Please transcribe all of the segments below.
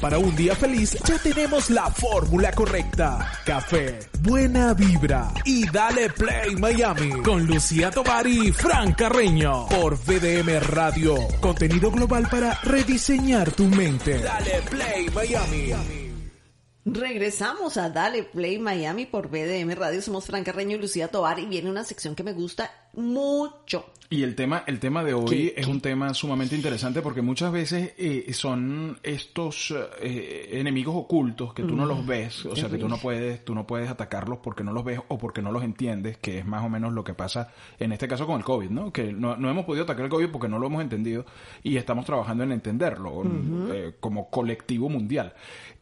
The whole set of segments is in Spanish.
Para un día feliz ya tenemos la fórmula correcta. Café, buena vibra y dale play Miami con Lucía Tovar y Fran Carreño por VDM Radio. Contenido global para rediseñar tu mente. Dale play Miami. Regresamos a Dale Play Miami por BDM Radio. Somos Fran Carreño y Lucía Tovar y viene una sección que me gusta mucho. Y el tema, el tema de hoy es un tema sumamente interesante porque muchas veces eh, son estos eh, enemigos ocultos que tú no los ves, o sea que tú no puedes, tú no puedes atacarlos porque no los ves o porque no los entiendes, que es más o menos lo que pasa en este caso con el COVID, ¿no? Que no, no hemos podido atacar el COVID porque no lo hemos entendido y estamos trabajando en entenderlo eh, como colectivo mundial.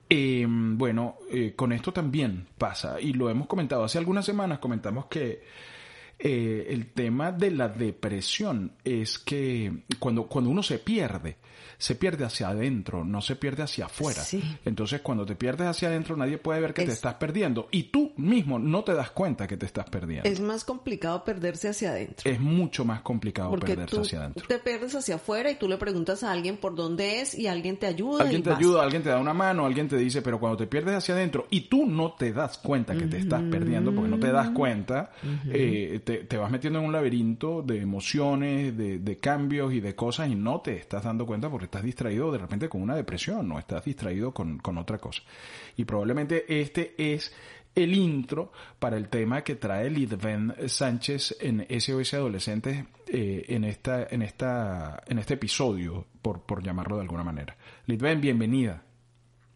Eh, bueno, eh, con esto también pasa, y lo hemos comentado. Hace algunas semanas, comentamos que eh, el tema de la depresión es que cuando, cuando uno se pierde, se pierde hacia adentro, no se pierde hacia afuera. Sí. Entonces, cuando te pierdes hacia adentro, nadie puede ver que te Es- estás perdiendo, y tú mismo no te das cuenta que te estás perdiendo. Es más complicado perderse hacia adentro. Es mucho más complicado Porque perderse tú hacia adentro. te pierdes hacia afuera y tú le preguntas a alguien por dónde es y alguien te ayuda. Alguien y te vas. ayuda, alguien te da una mano, alguien te dice, pero cuando te pierdes hacia adentro y tú no te das cuenta que te estás perdiendo, porque no te das cuenta, eh, te, te vas metiendo en un laberinto de emociones, de, de cambios y de cosas y no te estás dando cuenta porque estás distraído de repente con una depresión, no estás distraído con, con otra cosa. Y probablemente este es el intro para el tema que trae Lidven Sánchez en SOS Adolescentes eh, en esta en esta en este episodio por por llamarlo de alguna manera. Lidven, bienvenida.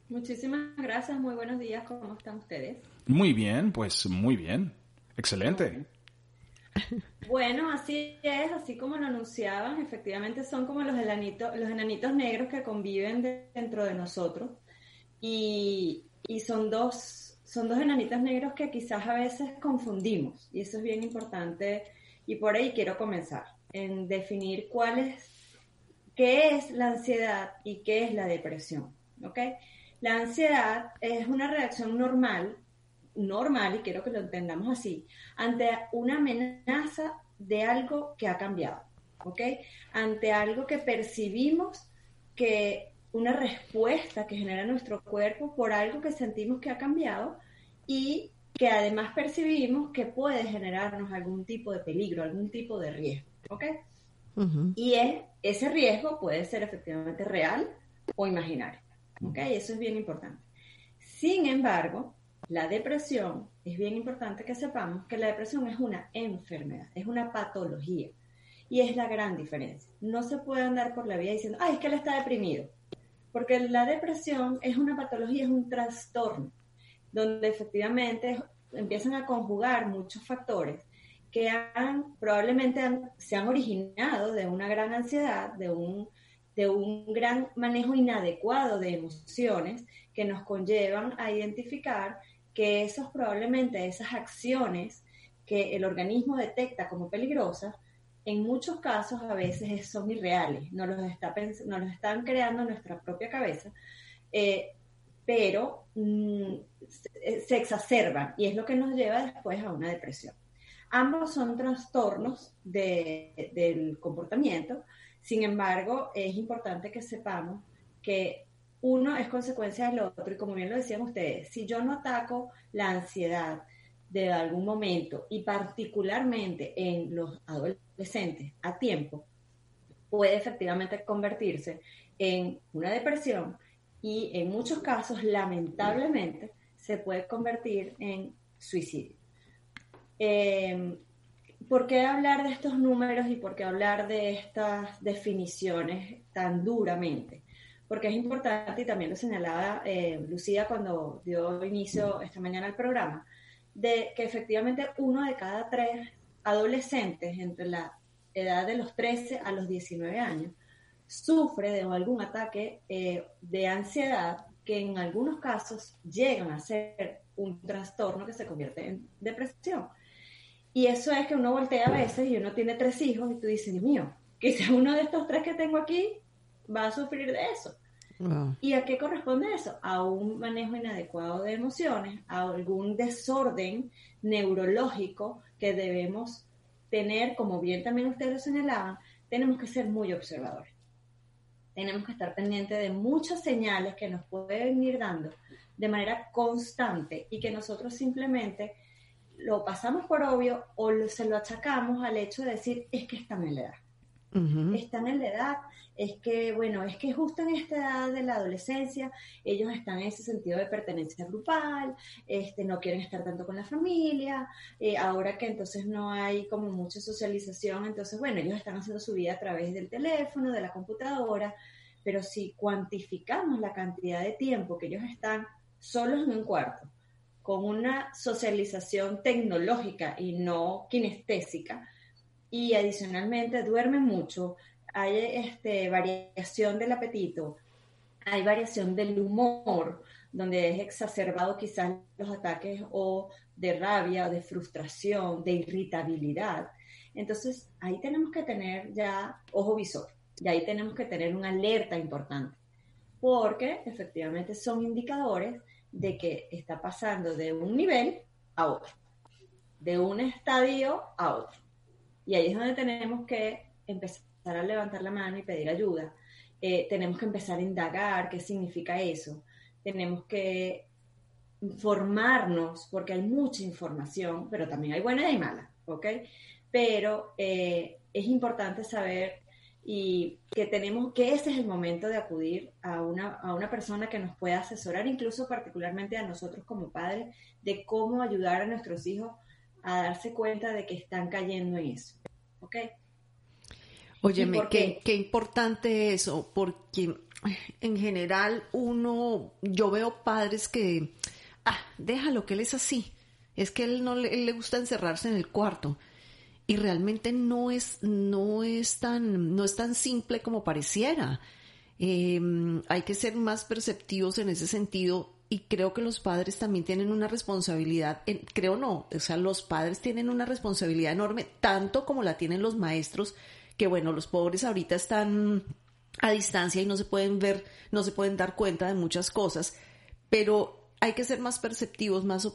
Muchísimas gracias, muy buenos días, ¿cómo están ustedes? Muy bien, pues muy bien. Excelente. Bueno, así es, así como lo anunciaban, efectivamente son como los enanitos, los enanitos negros que conviven de- dentro de nosotros y, y son dos, son dos enanitos negros que quizás a veces confundimos y eso es bien importante y por ahí quiero comenzar en definir cuál es, qué es la ansiedad y qué es la depresión, ¿ok? La ansiedad es una reacción normal normal, y quiero que lo entendamos así, ante una amenaza de algo que ha cambiado, ¿ok? Ante algo que percibimos que una respuesta que genera nuestro cuerpo por algo que sentimos que ha cambiado y que además percibimos que puede generarnos algún tipo de peligro, algún tipo de riesgo, ¿ok? Ujú. Y es- ese riesgo puede ser efectivamente real o imaginario. ¿ok? Eso es bien importante. Sin embargo, la depresión, es bien importante que sepamos que la depresión es una enfermedad, es una patología. Y es la gran diferencia. No se puede andar por la vida diciendo, ay, es que él está deprimido. Porque la depresión es una patología, es un trastorno, donde efectivamente empiezan a conjugar muchos factores que han, probablemente se han originado de una gran ansiedad, de un, de un gran manejo inadecuado de emociones que nos conllevan a identificar que esos probablemente esas acciones que el organismo detecta como peligrosas, en muchos casos a veces es- son irreales, nos los, está nos los están creando nuestra propia cabeza, eh, pero mm, se, se exacerban y es lo que nos lleva después a una depresión. Ambos son trastornos de- del comportamiento, sin embargo, es importante que sepamos que uno es consecuencia del otro y como bien lo decían ustedes, si yo no ataco la ansiedad de algún momento y particularmente en los adolescentes a tiempo, puede efectivamente convertirse en una depresión y en muchos casos, lamentablemente, se puede convertir en suicidio. Eh, ¿Por qué hablar de estos números y por qué hablar de estas definiciones tan duramente? Porque es importante, y también lo señalaba eh, Lucía cuando dio inicio esta mañana al programa, de que efectivamente uno de cada tres adolescentes entre la edad de los 13 a los 19 años sufre de algún ataque eh, de ansiedad que en algunos casos llegan a ser un trastorno que se convierte en depresión. Y eso es que uno voltea a veces y uno tiene tres hijos y tú dices, Dios mío, quizás uno de estos tres que tengo aquí va a sufrir de eso. ¿Y a qué corresponde eso? A un manejo inadecuado de emociones, a algún desorden neurológico que debemos tener, como bien también ustedes lo señalaban, tenemos que ser muy observadores. Tenemos que estar pendientes de muchas señales que nos pueden ir dando de manera constante y que nosotros simplemente lo pasamos por obvio o se lo achacamos al hecho de decir es que están en la edad. Están en la edad, es que, bueno, es que justo en esta edad de la adolescencia ellos están en ese sentido de pertenencia grupal, este, no quieren estar tanto con la familia, eh, ahora que entonces no hay como mucha socialización, entonces, bueno, ellos están haciendo su vida a través del teléfono, de la computadora, pero si cuantificamos la cantidad de tiempo que ellos están solos en un cuarto, con una socialización tecnológica y no kinestésica, y adicionalmente duermen mucho, hay este, variación del apetito, hay variación del humor, donde es exacerbado quizás los ataques o de rabia, o de frustración, de irritabilidad. Entonces, ahí tenemos que tener ya ojo visor, y ahí tenemos que tener una alerta importante, porque efectivamente son indicadores de que está pasando de un nivel a otro, de un estadio a otro. Y ahí es donde tenemos que empezar a levantar la mano y pedir ayuda. Eh, tenemos que empezar a indagar qué significa eso. Tenemos que informarnos, porque hay mucha información, pero también hay buena y mala, ¿ok? Pero eh, es importante saber y que tenemos que ese es el momento de acudir a una, a una persona que nos pueda asesorar, incluso particularmente a nosotros como padres, de cómo ayudar a nuestros hijos a darse cuenta de que están cayendo en eso. ¿Ok? Óyeme, qué, qué importante eso, porque en general uno, yo veo padres que, ah, déjalo que él es así, es que él no le, él le gusta encerrarse en el cuarto y realmente no es, no es, tan, no es tan simple como pareciera. Em, hay que ser más perceptivos en ese sentido y creo que los padres también tienen una responsabilidad, creo no, o sea, los padres tienen una responsabilidad enorme, tanto como la tienen los maestros, que bueno, los pobres ahorita están a distancia y no se pueden ver, no se pueden dar cuenta de muchas cosas, pero hay que ser más perceptivos, más,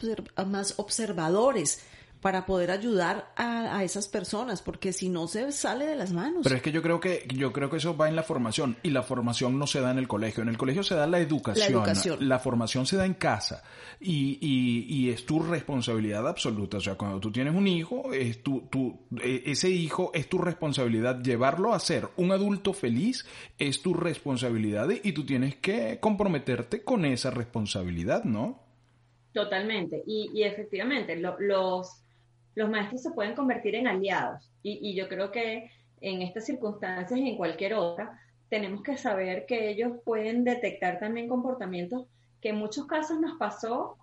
más observadores para poder ayudar a, esas personas, porque si no se sale de las manos. Pero es que yo creo que yo creo que eso va en la formación y la formación no se da en el colegio. En el colegio se da la educación, la, educación. la formación se da en casa y, y, es tu responsabilidad absoluta. O sea, cuando tú tienes un hijo, es tu, tu, e, ese hijo es tu responsabilidad llevarlo a ser un adulto feliz, es tu responsabilidad y tú tienes que comprometerte con esa responsabilidad, ¿no? Totalmente. Y, y efectivamente, los los maestros se pueden convertir en aliados. Y, yo creo que en estas circunstancias y en cualquier otra, tenemos que saber que ellos pueden detectar también comportamientos que en muchos casos nos pasó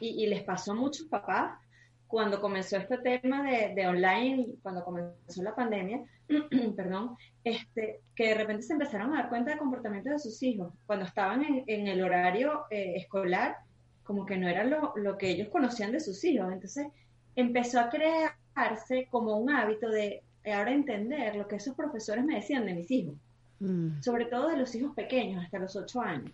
y, les pasó a muchos papás cuando comenzó este tema de, online, cuando comenzó la pandemia, perdón, este, que de repente se empezaron a dar cuenta de comportamientos de sus hijos. Cuando estaban en, el horario eh, escolar, como que no era lo, lo, que ellos conocían de sus hijos. Entonces, empezó a crearse como un hábito de ahora entender lo que esos profesores me decían de mis hijos, mm. sobre todo de los hijos pequeños, hasta los ocho años.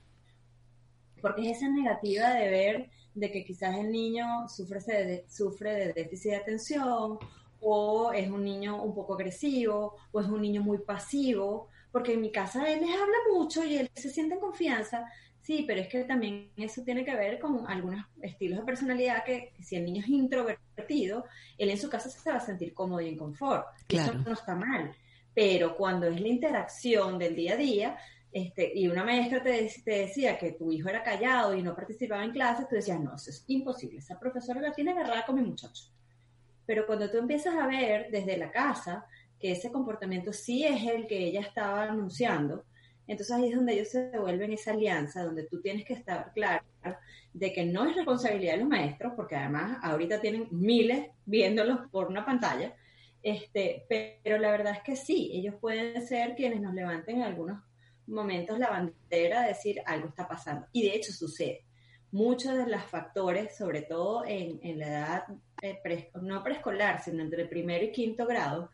Porque es esa negativa de ver de que quizás el niño sufre de, sufre de déficit de atención, o es un niño un poco agresivo, o es un niño muy pasivo, porque en mi casa él les habla mucho y él se siente en confianza, Sí, pero es que también eso tiene que ver con algunos estilos de personalidad que si el niño es introvertido, él en su casa se va a sentir cómodo y en confort. Eso no está mal. Pero cuando es la interacción del día a día, este, y una maestra te, te, decía que tu hijo era callado y no participaba en clases, tú decías, no, eso es imposible, esa profesora la tiene agarrada con mi muchacho. Pero cuando tú empiezas a ver desde la casa que ese comportamiento sí es el que ella estaba anunciando, entonces ahí es donde ellos se vuelven esa alianza, donde tú tienes que estar claro de que no es responsabilidad de los maestros, porque además ahorita tienen miles viéndolos por una pantalla, Este, pero la verdad es que sí, ellos pueden ser quienes nos levanten en algunos momentos la bandera de decir algo está pasando. Y de hecho sucede. Muchos de los factores, sobre todo en, la edad eh, no preescolar, sino entre primero y quinto grado,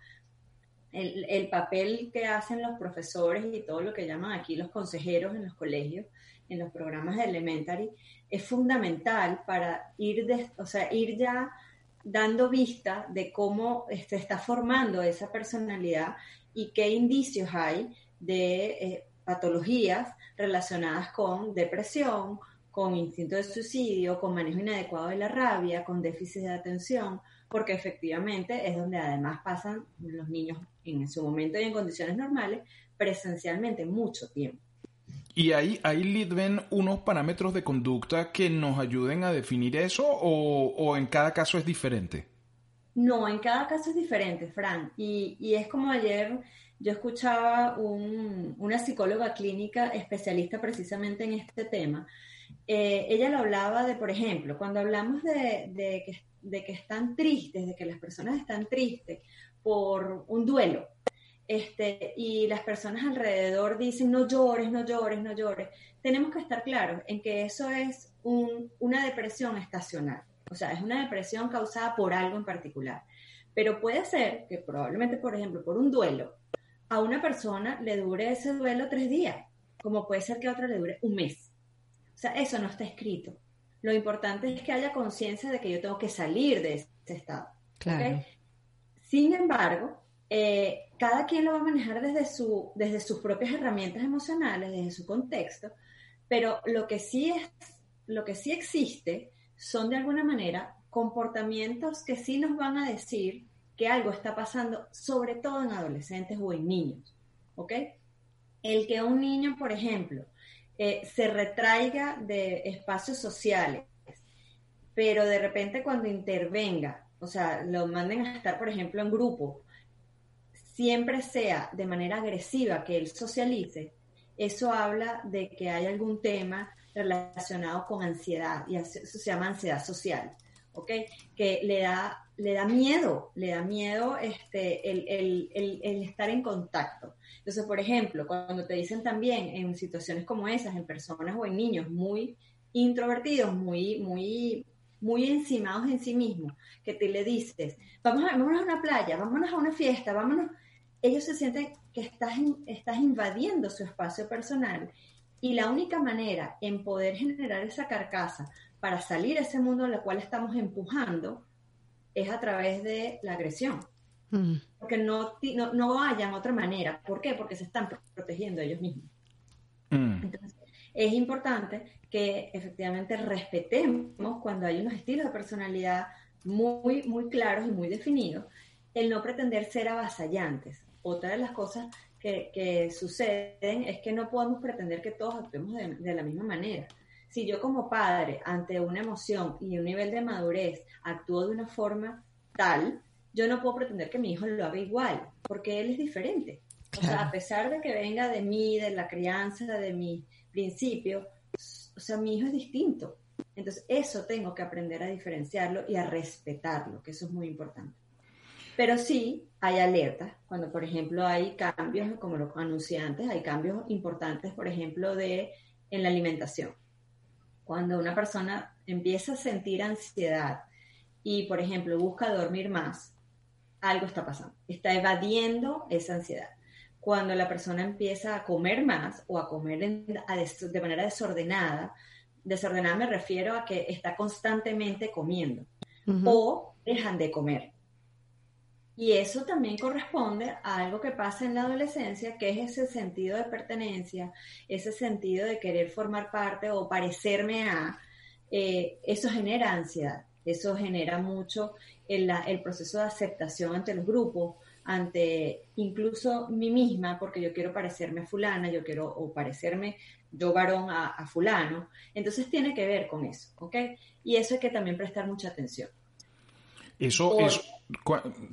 el, el, papel que hacen los profesores y todo lo que llaman aquí los consejeros en los colegios, en los programas de elementary, es fundamental para ir, de, o sea, ir ya dando vista de cómo se está formando esa personalidad y qué indicios hay de eh, patologías relacionadas con depresión, con instinto de suicidio, con manejo inadecuado de la rabia, con déficit de atención, porque efectivamente es donde además pasan los niños en su momento y en condiciones normales presencialmente mucho tiempo. ¿Y ahí, ahí Lidven unos parámetros de conducta que nos ayuden a definir eso o, en cada caso es diferente? No, en cada caso es diferente, Fran. Y, y es como ayer yo escuchaba un, una psicóloga clínica especialista precisamente en este tema. Eh, ella lo hablaba de, por ejemplo, cuando hablamos de, que, están tristes, de que las personas están tristes por un duelo, este, y las personas alrededor dicen no llores, no llores, no llores, tenemos que estar claros en que eso es una depresión estacional, o sea, es una depresión causada por algo en particular. Pero puede ser que probablemente, por ejemplo, por un duelo, a una persona le dure ese duelo tres días, como puede ser que a otra le dure un mes. Sea, eso no está escrito. Lo importante es que haya conciencia de que yo tengo que salir de ese estado. Claro. Sin embargo, eh, cada quien lo va a manejar desde, su, desde sus propias herramientas emocionales, desde su contexto, pero lo que sí es, lo que sí existe son de alguna manera comportamientos que sí nos van a decir que algo está pasando, sobre todo en adolescentes o en niños, ¿ok? El que un niño, por ejemplo, eh, se retraiga de espacios sociales, pero de repente cuando intervenga, o sea, lo manden a estar, por ejemplo, en grupo, siempre sea de manera agresiva que él socialice, eso habla de que hay algún tema relacionado con ansiedad, y eso se llama ansiedad social, ¿ok? Que le da, le da miedo, le da miedo este, el, el, el, estar en contacto. Entonces, por ejemplo, cuando te dicen también en situaciones como esas, en personas o en niños muy introvertidos, muy, muy, muy encimados en sí mismos, que te le dices, vamos a, vámonos a una playa, vámonos a una fiesta, vámonos ellos se sienten que estás, estás invadiendo su espacio personal y la única manera en poder generar esa carcasa para salir a ese mundo en el cual estamos empujando es a través de la agresión. Mm. Porque no, no, no hayan otra manera. ¿Por qué? Porque se están protegiendo ellos mismos. Mm. Entonces, es importante que efectivamente respetemos cuando hay unos estilos de personalidad muy, muy claros y muy definidos, el no pretender ser avasallantes otra de las cosas que, suceden es que no podemos pretender que todos actuemos de, la misma manera. Si yo como padre, ante una emoción y un nivel de madurez, actúo de una forma tal, yo no puedo pretender que mi hijo lo haga igual, porque él es diferente. O sea, a pesar de que venga de mí, de la crianza, de mi principio, o sea, mi hijo es distinto. Entonces, eso tengo que aprender a diferenciarlo y a respetarlo, que eso es muy importante. Pero sí hay alertas, cuando por ejemplo hay cambios, como lo anuncié antes, hay cambios importantes, por ejemplo, de, en la alimentación. Cuando una persona empieza a sentir ansiedad y, por ejemplo, busca dormir más, algo está pasando. Está evadiendo esa ansiedad. Cuando la persona empieza a comer más o a comer de manera desordenada, desordenada me refiero a que está constantemente comiendo o dejan de comer. Y eso también corresponde a algo que pasa en la adolescencia, que es ese sentido de pertenencia, ese sentido de querer formar parte o parecerme a, eh, eso genera ansiedad, eso genera mucho el, el, proceso de aceptación ante los grupos, ante incluso mí misma, porque yo quiero parecerme a fulana, yo quiero o parecerme yo varón a, a fulano. Entonces tiene que ver con eso, ¿ok? Y eso hay que también prestar mucha atención. Eso es...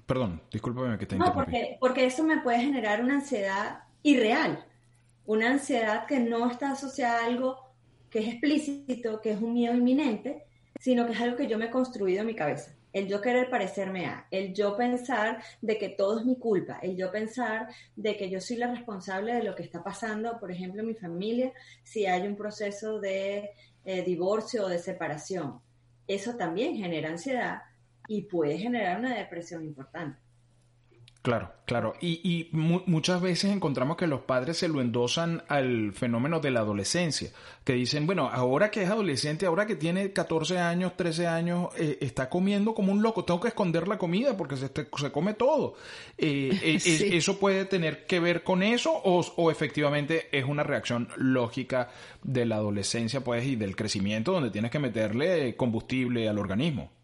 Perdón, discúlpame que te No, porque, porque eso me puede generar una ansiedad irreal, una ansiedad que no está asociada a algo que es explícito, que es un miedo inminente, sino que es algo que yo me he construido en mi cabeza. el yo querer parecerme a, el yo pensar de que todo es mi culpa, el yo pensar de que yo soy la responsable de lo que está pasando, por ejemplo, en mi familia, si hay un proceso de eh, divorcio o de separación. Eso también genera ansiedad y puede generar una depresión importante. Claro, claro. Y, muchas veces encontramos que los padres se lo endosan al fenómeno de la adolescencia, que dicen, bueno, ahora que es adolescente, ahora que tiene 14 años, 13 años, eh, está comiendo como un loco, tengo que esconder la comida porque se, se come todo. Eh, eh, ¿Eso puede tener que ver con eso o, o, efectivamente es una reacción lógica de la adolescencia pues, y del crecimiento donde tienes que meterle combustible al organismo?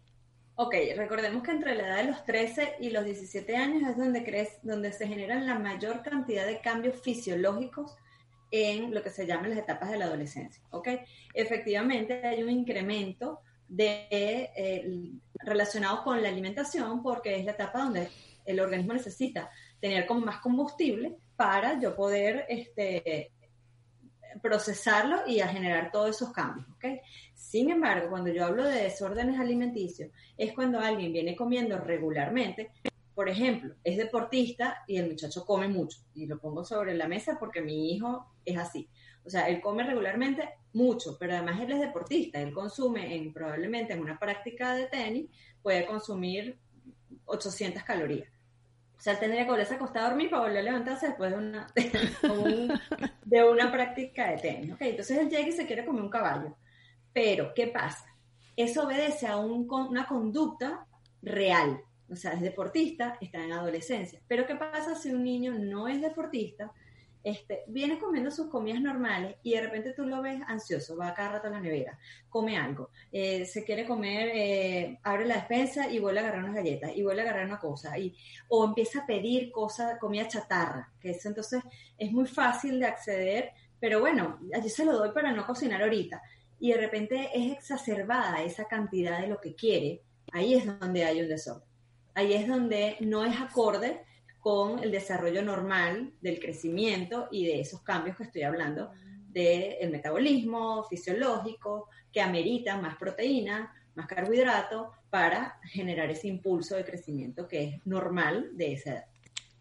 Ok, recordemos que entre la edad de los 13 y los 17 años es donde, crees, donde se generan la mayor cantidad de cambios fisiológicos en lo que se llaman las etapas de la adolescencia. ¿ok? Efectivamente, hay un incremento de, eh, relacionado con la alimentación porque es la etapa donde el organismo necesita tener como más combustible para yo poder este, procesarlo y generar todos esos cambios. ¿okay? Sin embargo, cuando yo hablo de desórdenes alimenticios, es cuando alguien viene comiendo regularmente. Por ejemplo, es deportista y el muchacho come mucho. Y lo pongo sobre la mesa porque mi hijo es así. O sea, él come regularmente mucho, pero además él es deportista. Él consume en, probablemente en una práctica de tenis, puede consumir 800 calorías. O sea, él tendría que volverse a acostar a dormir para volver a levantarse después de una, de una práctica de tenis. Entonces él llega y se quiere comer un caballo. Pero, ¿qué pasa? Eso obedece a una conducta real. O sea, es deportista, está en adolescencia. Pero, ¿qué pasa si un niño no es deportista? Este, viene comiendo sus comidas normales y de repente tú lo ves ansioso, va cada rato a la nevera, come algo, eh, se quiere comer, eh, abre la despensa y vuelve a agarrar unas galletas y vuelve a agarrar una cosa, y, o empieza a pedir cosas, comida chatarra, que eso entonces es muy fácil de acceder, pero bueno, allí se lo doy para no cocinar ahorita y de repente es exacerbada esa cantidad de lo que quiere, ahí es donde hay un desorden. Ahí es donde no es acorde con el desarrollo normal del crecimiento y de esos cambios que estoy hablando del metabolismo fisiológico que amerita más proteína, más carbohidrato para generar ese impulso de crecimiento que es normal de esa edad.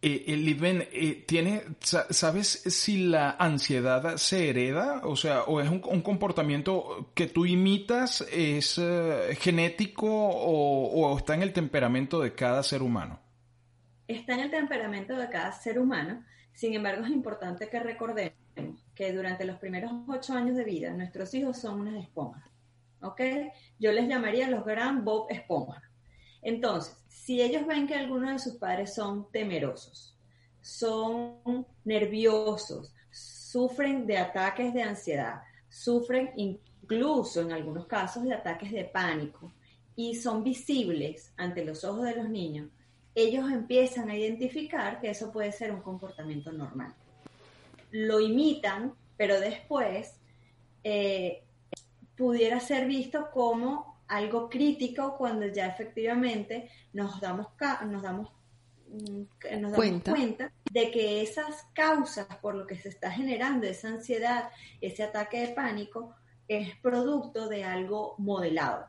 Eh, eh, eh, tiene, ¿sabes si la ansiedad se hereda? O sea, o es un, comportamiento que tú imitas, es eh, genético o, está en el temperamento de cada ser humano? Está en el temperamento de cada ser humano. Sin embargo, es importante que recordemos que durante los primeros ocho años de vida, nuestros hijos son unas esponjas. ¿Ok? Yo les llamaría los gran Bob Esponja. Entonces, si ellos ven que algunos de sus padres son temerosos, son nerviosos, sufren de ataques de ansiedad, sufren incluso en algunos casos de ataques de pánico y son visibles ante los ojos de los niños, ellos empiezan a identificar que eso puede ser un comportamiento normal. Lo imitan, pero después eh, pudiera ser visto como algo crítico cuando ya efectivamente nos damos, nos damos, mm, nos cuenta. cuenta de que esas causas por lo que se está generando esa ansiedad, ese ataque de pánico, es producto de algo modelado.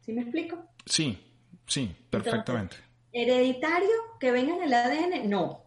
¿Sí me explico? Sí, sí, perfectamente. hereditario que venga en el ADN, no,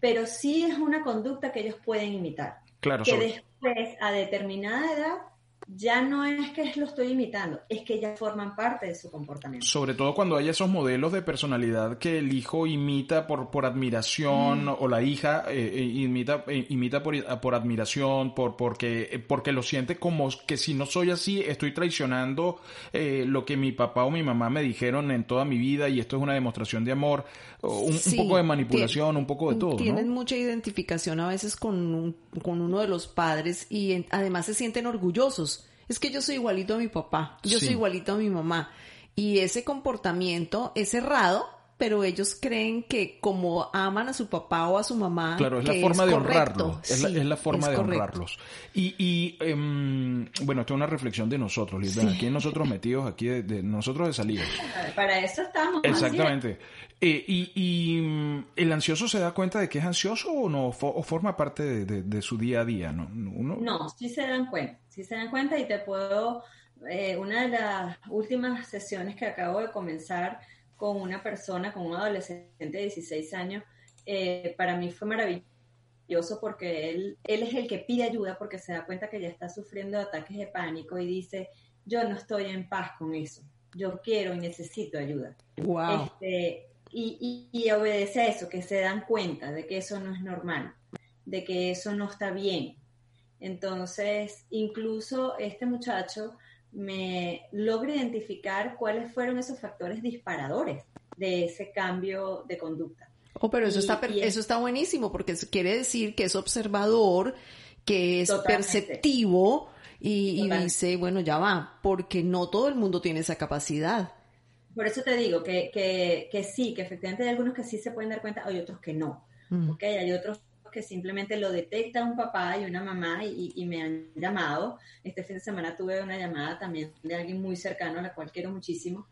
pero sí es una conducta que ellos pueden imitar. Claro, que después, a determinada edad, ya no es que lo estoy imitando, es que ya forman parte de su comportamiento. Sobre todo cuando hay esos modelos de personalidad que el hijo imita por, por admiración mm. o la hija eh, eh, imita, eh, imita por, por, admiración, por, porque, porque lo siente como que si no soy así estoy traicionando lo que mi papá o mi mamá me dijeron en toda mi vida y esto es una demostración de amor, un, poco de manipulación, un poco de todo. Tienen mucha identificación a veces con, con uno de los padres y además se sienten orgullosos es que yo soy igualito a mi papá, yo soy igualito a mi mamá. Y ese comportamiento es errado, pero ellos creen que como aman a su papá o a su mamá. Claro, es la forma de honrarlos. Es, la, forma de honrarlos. Y, y em, bueno, esto es una reflexión de nosotros, Aquí nosotros metidos, aquí de, nosotros de salida. Para eso estamos. Exactamente. Eh, y, y, el ansioso se da cuenta de que es ansioso o no, o forma parte de, su día a día, ¿no? No, sí se dan cuenta, sí se dan cuenta y te puedo eh, una de las últimas sesiones que acabo de comenzar con una persona, con un adolescente de 16 años, eh, para mí fue maravilloso porque él, él es el que pide ayuda porque se da cuenta que ya está sufriendo ataques de pánico y dice, yo no estoy en paz con eso, yo quiero y necesito ayuda. Wow. Este, y, y, y obedece a eso, que se dan cuenta de que eso no es normal, de que eso no está bien. Entonces, incluso este muchacho me logra identificar cuáles fueron esos factores disparadores de ese cambio de conducta. Oh, pero eso, está, eso está buenísimo porque quiere decir que es observador, que es perceptivo y, dice, bueno, ya va, porque no todo el mundo tiene esa capacidad. Por eso te digo que, que, que sí, que efectivamente hay algunos que sí se pueden dar cuenta, hay otros que no. Mm. Okay, hay otros que simplemente lo detecta un papá y una mamá y, me han llamado. Este fin de semana tuve una llamada también de alguien muy cercano, a la cual quiero muchísimo,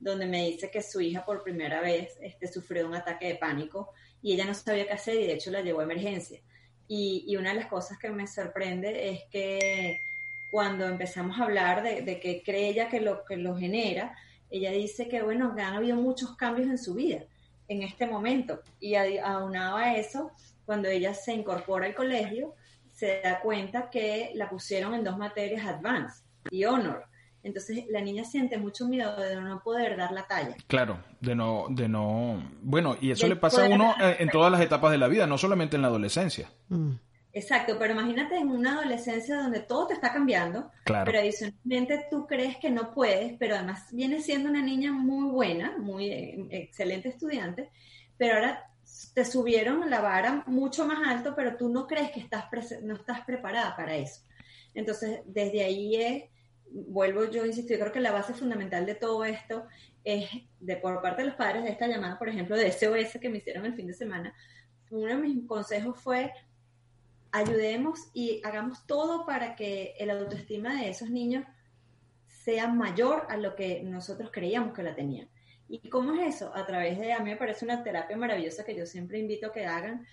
donde me dice que su hija por primera vez este, sufrió un ataque de pánico y ella no sabía qué hacer y de hecho la llevó a emergencia. Y, y una de las cosas que me sorprende es que cuando empezamos a hablar de, de que cree ella que lo, que lo genera, ella dice que, bueno, han habido muchos cambios en su vida en este momento. Y aunado a eso, cuando ella se incorpora al colegio, se da cuenta que la pusieron en dos materias Advanced y Honor. Entonces la niña siente mucho miedo de no poder dar la talla. Claro, de no, de no. Bueno, y eso le pasa a uno en, todas las etapas de la vida, no solamente en la adolescencia. Mm. Exacto, pero imagínate en una adolescencia donde todo te está cambiando, pero adicionalmente tú crees que no puedes, pero además viene siendo una niña muy buena, muy eh, excelente estudiante, pero ahora te subieron la vara mucho más alto, pero tú no crees que estás no estás preparada para eso. Entonces, desde ahí es, vuelvo yo, insisto, yo creo que la base fundamental de todo esto es, de por parte de los padres de esta llamada, por ejemplo, de SOS que me hicieron el fin de semana, uno de mis consejos fue, ayudemos y hagamos todo para que el autoestima de esos niños sea mayor a lo que nosotros creíamos que la tenían. ¿Y cómo es eso? A través de, a mí me parece una terapia maravillosa que yo siempre invito a que hagan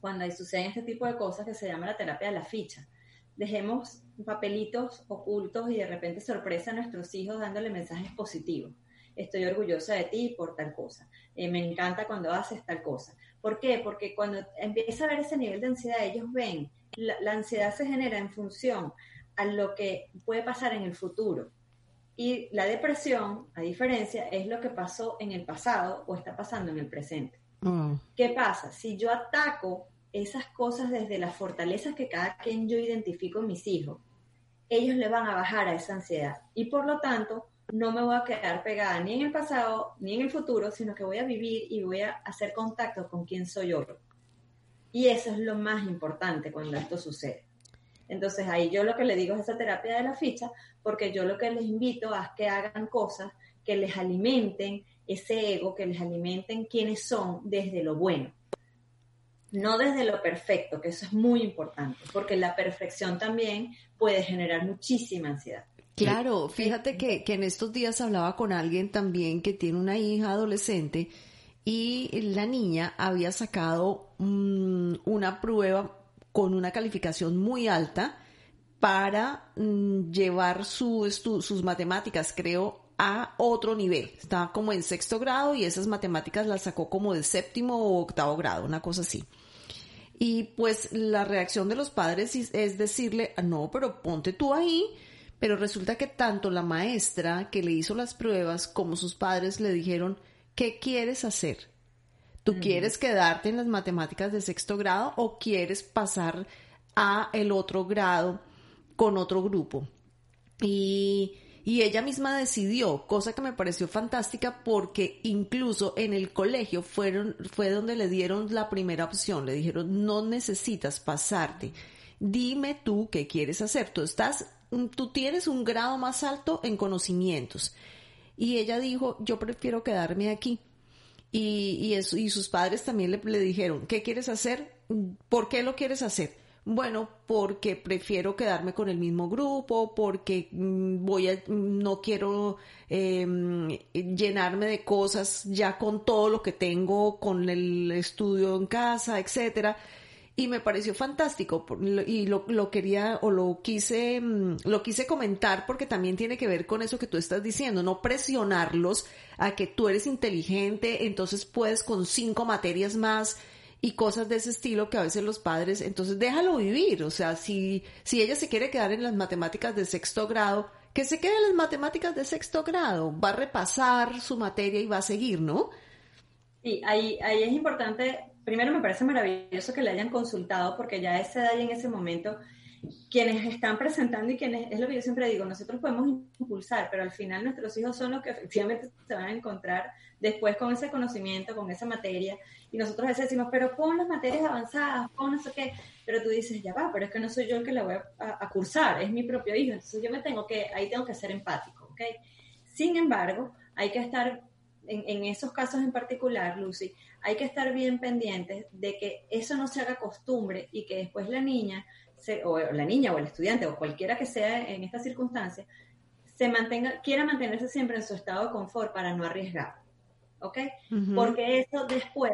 cuando suceden este tipo de cosas que se llama la terapia de la ficha. Dejemos papelitos ocultos y de repente sorpresa a nuestros hijos dándole mensajes positivos. Estoy orgullosa de ti por tal cosa. Eh, me encanta cuando haces tal cosa. ¿Por qué? Porque cuando empieza a ver ese nivel de ansiedad, ellos ven, la ansiedad se genera en función a lo que puede pasar en el futuro. Y la depresión, a diferencia, es lo que pasó en el pasado o está pasando en el presente. Mm. ¿Qué pasa? Si yo ataco esas cosas desde las fortalezas que cada quien yo identifico en mis hijos, ellos le van a bajar a esa ansiedad. Y por lo tanto, no me voy a quedar pegada ni en el pasado ni en el futuro, sino que voy a vivir y voy a hacer contacto con quien soy yo. Y eso es lo más importante cuando esto sucede. Entonces ahí yo lo que le digo es esa terapia de la ficha, porque yo lo que les invito es que hagan cosas que les alimenten ese ego, que les alimenten quienes son desde lo bueno, no desde lo perfecto, que eso es muy importante, porque la perfección también puede generar muchísima ansiedad. Claro, fíjate que, que en estos días hablaba con alguien también que tiene una hija adolescente y la niña había sacado mm, una prueba con una calificación muy alta para mm, llevar su sus matemáticas, creo, a otro nivel. Estaba como en sexto grado y esas matemáticas las sacó como de séptimo o octavo grado, una cosa así. Y pues la reacción de los padres es decirle, no, pero ponte tú ahí. Pero resulta que tanto la maestra que le hizo las pruebas como sus padres le dijeron, ¿qué quieres hacer? ¿Tú quieres quedarte en las matemáticas de sexto grado o quieres pasar a el otro grado con otro grupo? Y, y ella misma decidió, cosa que me pareció fantástica porque incluso en el colegio fueron, fue donde le dieron la primera opción. Le dijeron, no necesitas pasarte. Dime tú qué quieres hacer. Tú estás, tú tienes un grado más alto en conocimientos. Y ella dijo, yo prefiero quedarme aquí y, y, sus padres también le, dijeron, ¿qué quieres hacer? ¿Por qué lo quieres hacer? Bueno, porque prefiero quedarme con el mismo grupo, porque mm, voy a, no quiero em, llenarme de cosas ya con todo lo que tengo, con el estudio en casa, etcétera. Y me pareció fantástico y lo, lo, quería o lo quise mm, lo quise comentar porque también tiene que ver con eso que tú estás diciendo no presionarlos a que tú eres inteligente entonces puedes con cinco materias más y cosas de ese estilo que a veces los padres entonces déjalo vivir o sea si si ella se quiere quedar en las matemáticas de sexto grado que se quede en las matemáticas de sexto grado va a repasar su materia y va a seguir no Sí, ahí, ahí es importante, primero me parece maravilloso que le hayan consultado porque ya a esa edad y en ese momento quienes están presentando y quienes, es lo que yo siempre digo, nosotros podemos impulsar, pero al final nuestros hijos son los que efectivamente se van a encontrar después con ese conocimiento, con esa materia, y nosotros a veces decimos, pero pon las materias avanzadas, pon no sé qué, pero tú dices, ya va, pero es que no soy yo el que la voy a, a cursar, es mi propio hijo, entonces yo me tengo que, ahí tengo que ser empático, ¿ok? Sin embargo, hay que estar en, esos casos en particular, Lucy, hay que estar bien pendientes de que eso no se haga costumbre y que después la niña, o la niña o el estudiante o cualquiera que sea en esta circunstancia, se mantenga, quiera mantenerse siempre en su estado de confort para no arriesgar. ¿Ok? Porque eso después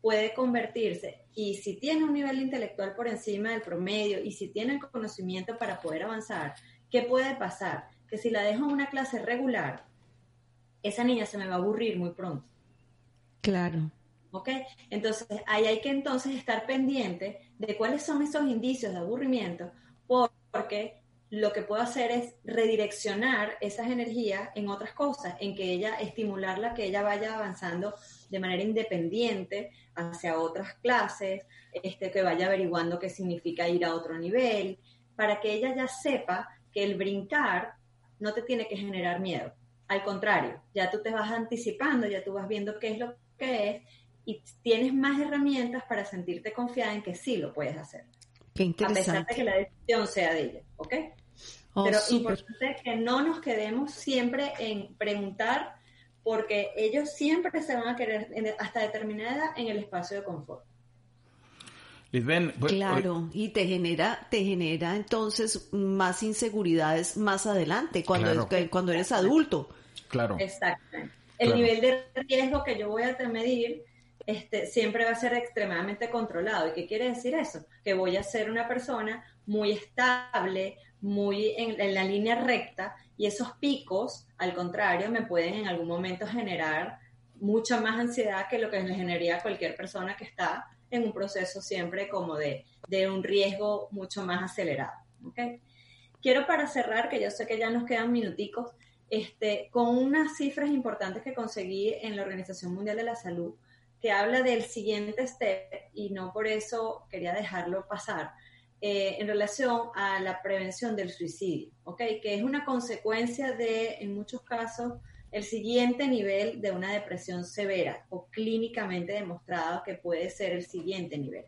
puede convertirse, y si tiene un nivel intelectual por encima del promedio, y si tiene el conocimiento para poder avanzar, ¿qué puede pasar? Que si la dejo en una clase regular, esa niña se me va a aburrir muy pronto. Claro. ¿Ok? Entonces, ahí hay que entonces estar pendiente de cuáles son esos indicios de aburrimiento, porque lo que puedo hacer es redireccionar esas energías en otras cosas, en que ella, estimularla, que ella vaya avanzando de manera independiente hacia otras clases, este, que vaya averiguando qué significa ir a otro nivel, para que ella ya sepa que el brincar no te tiene que generar miedo al contrario, ya tú te vas anticipando, ya tú vas viendo qué es lo que es y tienes más herramientas para sentirte confiada en que sí lo puedes hacer. Qué interesante. A pesar de que la decisión sea de ella, ¿ok? Oh, Pero importante que no nos quedemos siempre en preguntar porque ellos siempre se van a querer hasta determinada edad en el espacio de confort. Pues, claro, y te genera, te genera entonces más inseguridades más adelante, cuando, cuando eres adulto. Claro. Exacto. El nivel de riesgo que yo voy a medir este, siempre va a ser extremadamente controlado. ¿Y qué quiere decir eso? Que voy a ser una persona muy estable, muy en, en, la línea recta, y esos picos, al contrario, me pueden en algún momento generar mucha más ansiedad que lo que le generaría a cualquier persona que está en un proceso siempre como de, un riesgo mucho más acelerado. ¿okay? Quiero para cerrar, que yo sé que ya nos quedan minuticos, este, con unas cifras importantes que conseguí en la Organización Mundial de la Salud, que habla del siguiente step, y no por eso quería dejarlo pasar, eh, en relación a la prevención del suicidio, ¿okay? que es una consecuencia de, en muchos casos, el siguiente nivel de una depresión severa o clínicamente demostrado que puede ser el siguiente nivel.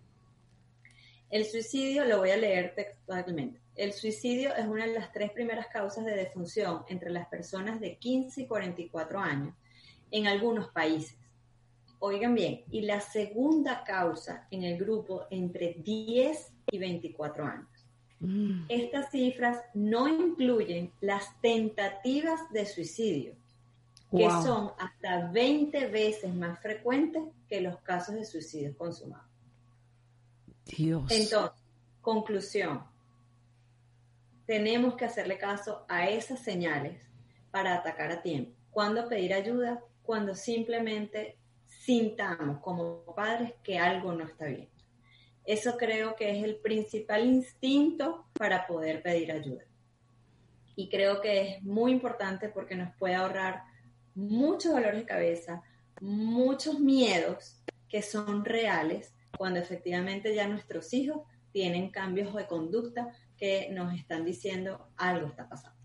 El suicidio, lo voy a leer textualmente. El suicidio es una de las tres primeras causas de defunción entre las personas de 15 y 44 años en algunos países. Oigan bien, y la segunda causa en el grupo entre 10 y 24 años. Mm. Estas cifras no incluyen las tentativas de suicidio, que son hasta 20 veces más frecuentes que los casos de suicidio consumado. Dios. Entonces, conclusión. Tenemos que hacerle caso a esas señales para atacar a tiempo. ¿Cuándo pedir ayuda? Cuando simplemente sintamos como padres que algo no está bien. Eso creo que es el principal instinto para poder pedir ayuda. Y creo que es muy importante porque nos puede ahorrar muchos dolores de cabeza, muchos miedos que son reales cuando efectivamente ya nuestros hijos tienen cambios de conducta que nos están diciendo algo está pasando.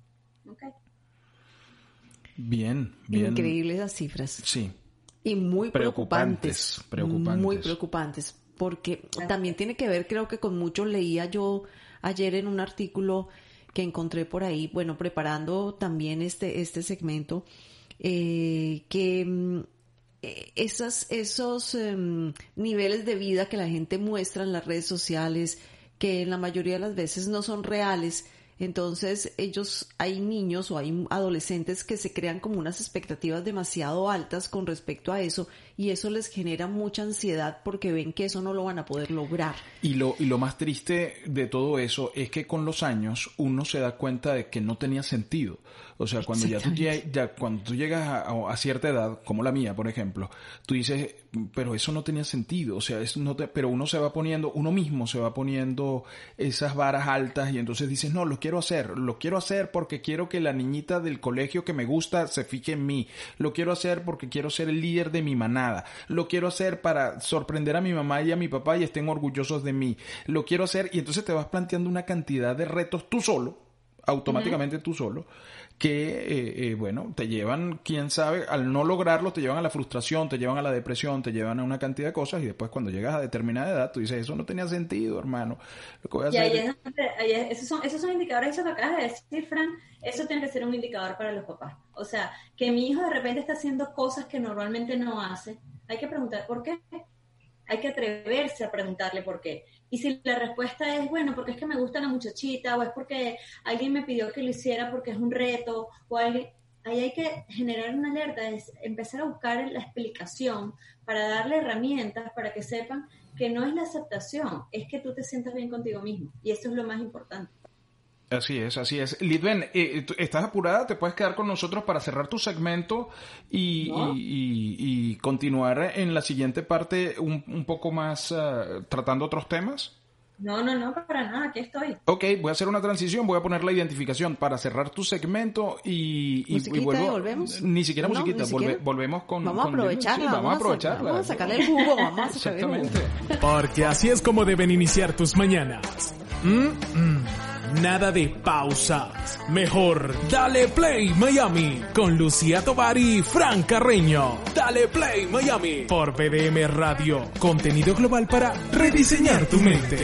Bien, bien. Increíbles las cifras. Sí. Y muy preocupantes. Preocupantes. Muy preocupantes. Porque también tiene que ver, creo que con mucho leía yo ayer en un artículo que encontré por ahí, bueno, preparando también este, este segmento, eh, que mm, eh, esas, esos em, niveles de vida que la gente muestra en las redes sociales, que en la mayoría de las veces no son reales, Entonces, ellos, hay niños o hay adolescentes que se crean como unas expectativas demasiado altas con respecto a eso y eso les genera mucha ansiedad porque ven que eso no lo van a poder lograr. Y lo, y lo más triste de todo eso es que con los años uno se da cuenta de que no tenía sentido. O sea, cuando ya tú, ya, cuando tú llegas a, cierta edad, como la mía, por ejemplo, tú dices, pero eso no tenía sentido. O sea, eso no te, pero uno se va poniendo, uno mismo se va poniendo esas varas altas y entonces dices, no, lo quiero hacer, lo quiero hacer porque quiero que la niñita del colegio que me gusta se fije en mí. Lo quiero hacer porque quiero ser el líder de mi manada. Lo quiero hacer para sorprender a mi mamá y a mi papá y estén orgullosos de mí. Lo quiero hacer y entonces te vas planteando una cantidad de retos tú solo, automáticamente tú solo que, eh, eh, bueno, te llevan, quién sabe, al no lograrlo, te llevan a la frustración, te llevan a la depresión, te llevan a una cantidad de cosas y después cuando llegas a determinada edad, tú dices, eso no tenía sentido, hermano. y ahí esos, son, esos son indicadores, eso que acabas de decir, Fran, eso tiene que ser un indicador para los papás. O sea, que mi hijo de repente está haciendo cosas que normalmente no hace, hay que preguntar por qué. Hay que atreverse a preguntarle por qué. Y si la respuesta es, bueno, porque es que me gusta la muchachita, o es porque alguien me pidió que lo hiciera porque es un reto, o alguien, ahí hay que generar una alerta, es empezar a buscar la explicación para darle herramientas para que sepan que no es la aceptación, es que tú te sientas bien contigo mismo. Y eso es lo más importante. Así es, así es. Lidben, eh, ¿estás apurada? ¿Te puedes quedar con nosotros para cerrar tu segmento y, y, continuar en la siguiente parte un, un poco más uh, tratando otros temas? No, no, no, para nada, aquí estoy. Ok, voy a hacer una transición, voy a poner la identificación para cerrar tu segmento y, y, vuelvo. volvemos? Ni siquiera musiquita, volvemos con. Vamos a aprovecharla. vamos, a aprovecharla. Vamos a sacarle el jugo, vamos a sacarle el jugo. Porque así es como deben iniciar tus mañanas. Mm, mm. Nada de pausas. Mejor, dale play Miami con Lucía Tovar y Fran Carreño. Dale play Miami por BDM Radio. Contenido global para rediseñar tu mente.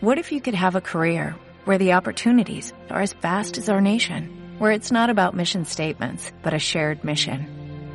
What if you could have a career where the opportunities are as vast as our nation, where it's not about mission statements, but a shared mission?